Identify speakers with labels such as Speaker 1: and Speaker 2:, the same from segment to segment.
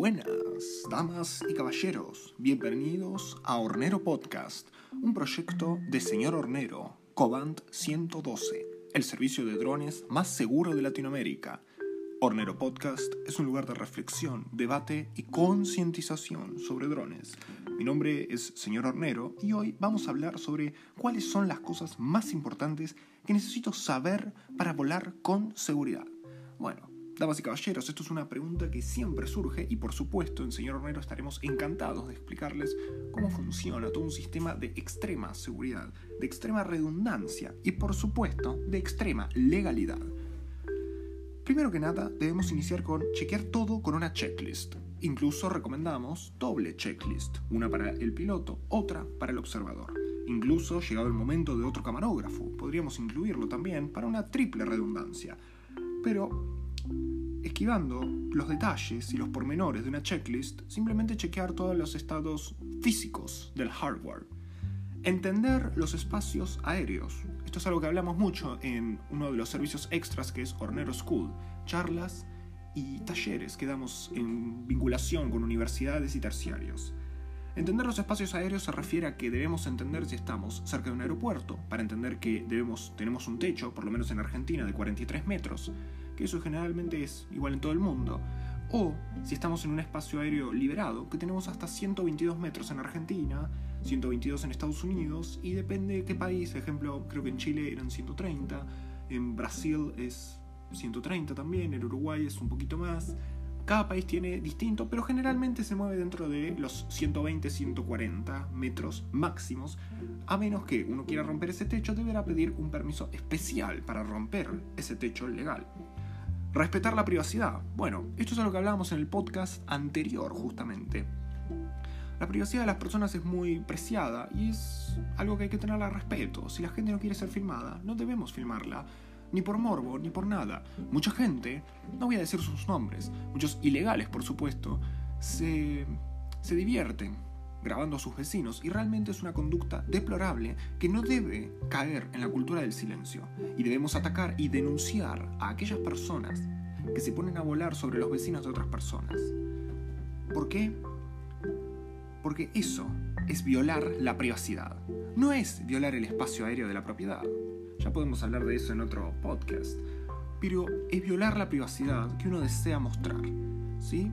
Speaker 1: buenas, damas y caballeros. Bienvenidos a Hornero Podcast, un proyecto de señor Hornero, Cobant 112, el servicio de drones más seguro de Latinoamérica. Hornero Podcast es un lugar de reflexión, debate y concientización sobre drones. Mi nombre es señor Hornero y hoy vamos a hablar sobre cuáles son las cosas más importantes que necesito saber para volar con seguridad. Bueno, Damas y caballeros, esto es una pregunta que siempre surge y por supuesto en Señor Hornero estaremos encantados de explicarles cómo funciona todo un sistema de extrema seguridad, de extrema redundancia y por supuesto de extrema legalidad. Primero que nada, debemos iniciar con chequear todo con una checklist. Incluso recomendamos doble checklist, una para el piloto, otra para el observador. Incluso, llegado el momento de otro camarógrafo, podríamos incluirlo también para una triple redundancia. Pero esquivando los detalles y los pormenores de una checklist, simplemente chequear todos los estados físicos del hardware. Entender los espacios aéreos. Esto es algo que hablamos mucho en uno de los servicios extras que es Hornero School. Charlas y talleres que damos en vinculación con universidades y terciarios. Entender los espacios aéreos se refiere a que debemos entender si estamos cerca de un aeropuerto, para entender que debemos, tenemos un techo, por lo menos en Argentina, de 43 metros, eso generalmente es igual en todo el mundo, o si estamos en un espacio aéreo liberado, que tenemos hasta 122 metros en Argentina, 122 en Estados Unidos, y depende de qué país, ejemplo, creo que en Chile eran 130, en Brasil es 130 también, en Uruguay es un poquito más, cada país tiene distinto, pero generalmente se mueve dentro de los 120-140 metros máximos, a menos que uno quiera romper ese techo, deberá pedir un permiso especial para romper ese techo legal. Respetar la privacidad. Bueno, esto es lo que hablábamos en el podcast anterior justamente. La privacidad de las personas es muy preciada y es algo que hay que tenerla a respeto. Si la gente no quiere ser filmada, no debemos filmarla ni por morbo, ni por nada. Mucha gente, no voy a decir sus nombres, muchos ilegales por supuesto, se, se divierten grabando a sus vecinos y realmente es una conducta deplorable que no debe caer en la cultura del silencio y debemos atacar y denunciar a aquellas personas que se ponen a volar sobre los vecinos de otras personas. ¿Por qué? Porque eso es violar la privacidad. No es violar el espacio aéreo de la propiedad. Ya podemos hablar de eso en otro podcast. Pero es violar la privacidad que uno desea mostrar. ¿Sí?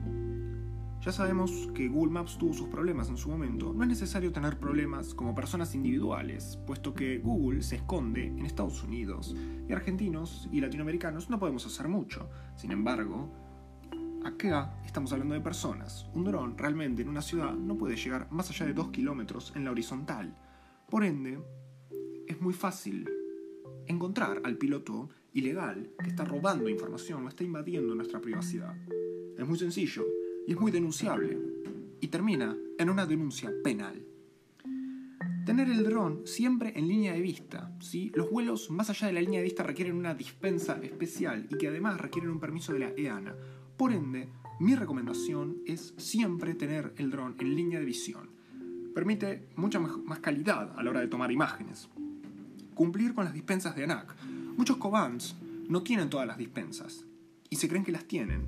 Speaker 1: Ya sabemos que Google Maps tuvo sus problemas en su momento. No es necesario tener problemas como personas individuales, puesto que Google se esconde en Estados Unidos y argentinos y latinoamericanos no podemos hacer mucho. Sin embargo, acá estamos hablando de personas. Un dron realmente en una ciudad no puede llegar más allá de 2 kilómetros en la horizontal. Por ende, es muy fácil encontrar al piloto ilegal que está robando información o está invadiendo nuestra privacidad. Es muy sencillo y es muy denunciable y termina en una denuncia penal. Tener el dron siempre en línea de vista. ¿sí? Los vuelos más allá de la línea de vista requieren una dispensa especial y que además requieren un permiso de la EANA. Por ende, mi recomendación es siempre tener el dron en línea de visión. Permite mucha más calidad a la hora de tomar imágenes cumplir con las dispensas de ANAC. Muchos Cobans no tienen todas las dispensas y se creen que las tienen.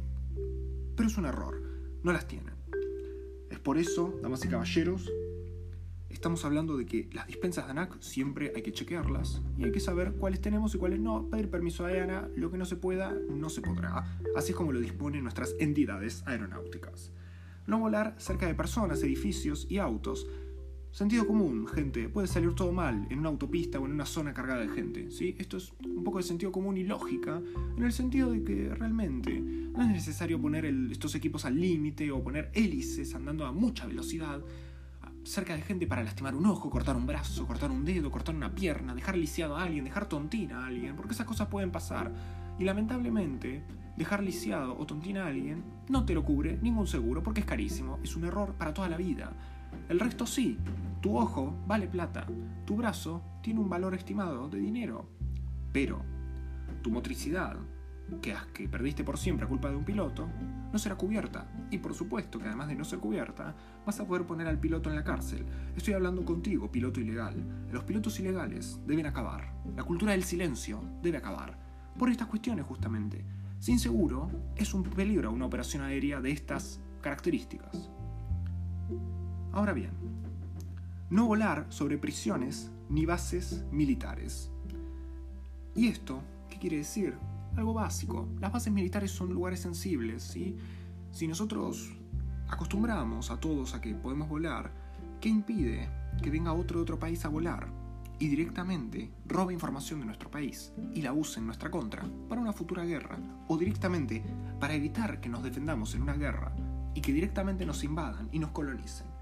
Speaker 1: Pero es un error, no las tienen. Es por eso, damas y caballeros, estamos hablando de que las dispensas de ANAC siempre hay que chequearlas y hay que saber cuáles tenemos y cuáles no. Pedir permiso a EANA, lo que no se pueda, no se podrá. Así es como lo disponen nuestras entidades aeronáuticas. No volar cerca de personas, edificios y autos Sentido común, gente. Puede salir todo mal en una autopista o en una zona cargada de gente. ¿sí? Esto es un poco de sentido común y lógica, en el sentido de que realmente no es necesario poner estos equipos al límite o poner hélices andando a mucha velocidad cerca de gente para lastimar un ojo, cortar un brazo, cortar un dedo, cortar una pierna, dejar lisiado a alguien, dejar tontina a alguien, porque esas cosas pueden pasar. Y lamentablemente, dejar lisiado o tontina a alguien no te lo cubre ningún seguro porque es carísimo, es un error para toda la vida. El resto sí. Tu ojo vale plata. Tu brazo tiene un valor estimado de dinero. Pero tu motricidad, que, que perdiste por siempre a culpa de un piloto, no será cubierta. Y por supuesto que además de no ser cubierta, vas a poder poner al piloto en la cárcel. Estoy hablando contigo, piloto ilegal. Los pilotos ilegales deben acabar. La cultura del silencio debe acabar. Por estas cuestiones justamente. Sin seguro, es un peligro una operación aérea de estas características. Ahora bien, no volar sobre prisiones ni bases militares. ¿Y esto qué quiere decir? Algo básico. Las bases militares son lugares sensibles, ¿sí? Si nosotros acostumbramos a todos a que podemos volar, ¿qué impide que venga otro de otro país a volar y directamente robe información de nuestro país y la use en nuestra contra para una futura guerra o directamente para evitar que nos defendamos en una guerra y que directamente nos invadan y nos colonicen?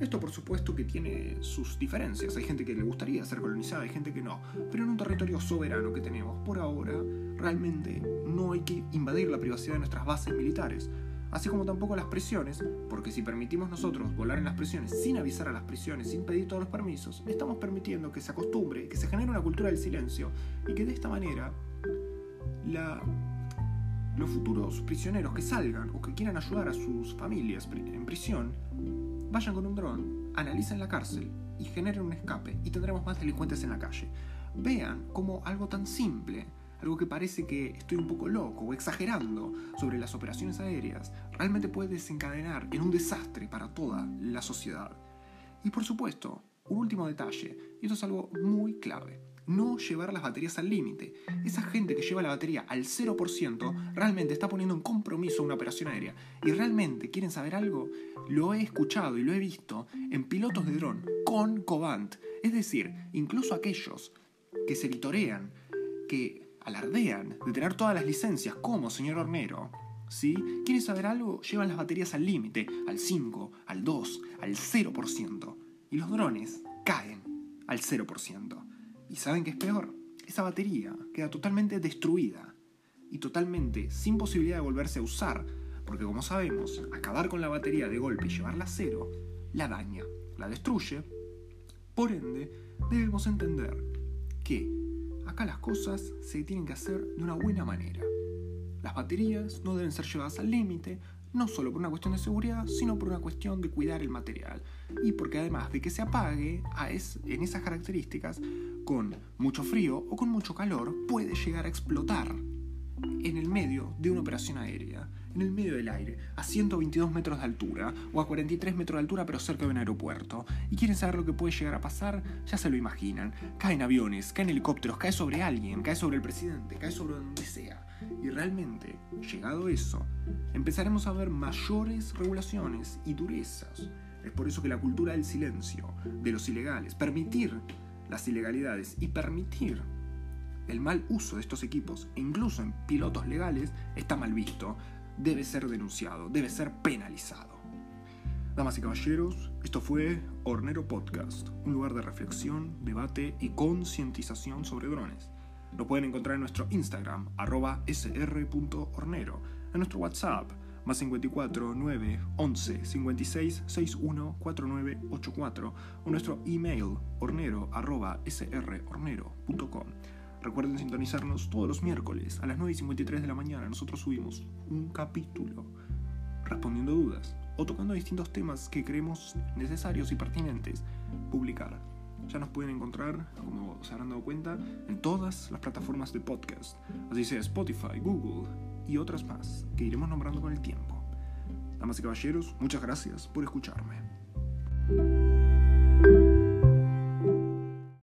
Speaker 1: Esto por supuesto que tiene sus diferencias. Hay gente que le gustaría ser colonizada, hay gente que no. Pero en un territorio soberano que tenemos por ahora, realmente no hay que invadir la privacidad de nuestras bases militares. Así como tampoco las prisiones, porque si permitimos nosotros volar en las prisiones sin avisar a las prisiones, sin pedir todos los permisos, estamos permitiendo que se acostumbre, que se genere una cultura del silencio y que de esta manera los futuros prisioneros que salgan o que quieran ayudar a sus familias en prisión vayan con un dron, analicen la cárcel y generen un escape y tendremos más delincuentes en la calle. Vean cómo algo tan simple, algo que parece que estoy un poco loco o exagerando sobre las operaciones aéreas, realmente puede desencadenar en un desastre para toda la sociedad. Y por supuesto, un último detalle, y esto es algo muy clave no llevar las baterías al límite. Esa gente que lleva la batería al 0% realmente está poniendo en compromiso una operación aérea. Y realmente quieren saber algo, lo he escuchado y lo he visto en pilotos de dron con Cobant. Es decir, incluso aquellos que se vitorean, que alardean de tener todas las licencias como señor Hornero, ¿sí? ¿Quieren saber algo? Llevan las baterías al límite, al 5, al 2, al 0%. Y los drones caen al 0%. ¿Y saben qué es peor? Esa batería queda totalmente destruida y totalmente sin posibilidad de volverse a usar, porque como sabemos, acabar con la batería de golpe y llevarla a cero, la daña, la destruye. Por ende, debemos entender que acá las cosas se tienen que hacer de una buena manera. Las baterías no deben ser llevadas al límite, no solo por una cuestión de seguridad, sino por una cuestión de cuidar el material. Y porque además de que se apague a en esas características, con mucho frío o con mucho calor, puede llegar a explotar en el medio de una operación aérea, en el medio del aire, a 122 metros de altura o a 43 metros de altura pero cerca de un aeropuerto. ¿Y quieren saber lo que puede llegar a pasar? Ya se lo imaginan. Caen aviones, caen helicópteros, cae sobre alguien, cae sobre el presidente, cae sobre donde sea. Y realmente, llegado eso, empezaremos a ver mayores regulaciones y durezas. Es por eso que la cultura del silencio, de los ilegales, permitir las ilegalidades y permitir el mal uso de estos equipos, incluso en pilotos legales, está mal visto, debe ser denunciado, debe ser penalizado. Damas y caballeros, esto fue Hornero Podcast, un lugar de reflexión, debate y concientización sobre drones. Lo pueden encontrar en nuestro Instagram, arroba sr.hornero, en nuestro WhatsApp, más 54 9 11 56 61 49 84, o nuestro email, hornero arroba srhornero.com. Recuerden sintonizarnos todos los miércoles a las 9 y 53 de la mañana. Nosotros subimos un capítulo respondiendo dudas o tocando distintos temas que creemos necesarios y pertinentes publicar. Ya nos pueden encontrar, como se habrán dado cuenta, en todas las plataformas de podcast, así sea Spotify, Google y otras más que iremos nombrando con el tiempo. Damas y caballeros, muchas gracias por escucharme.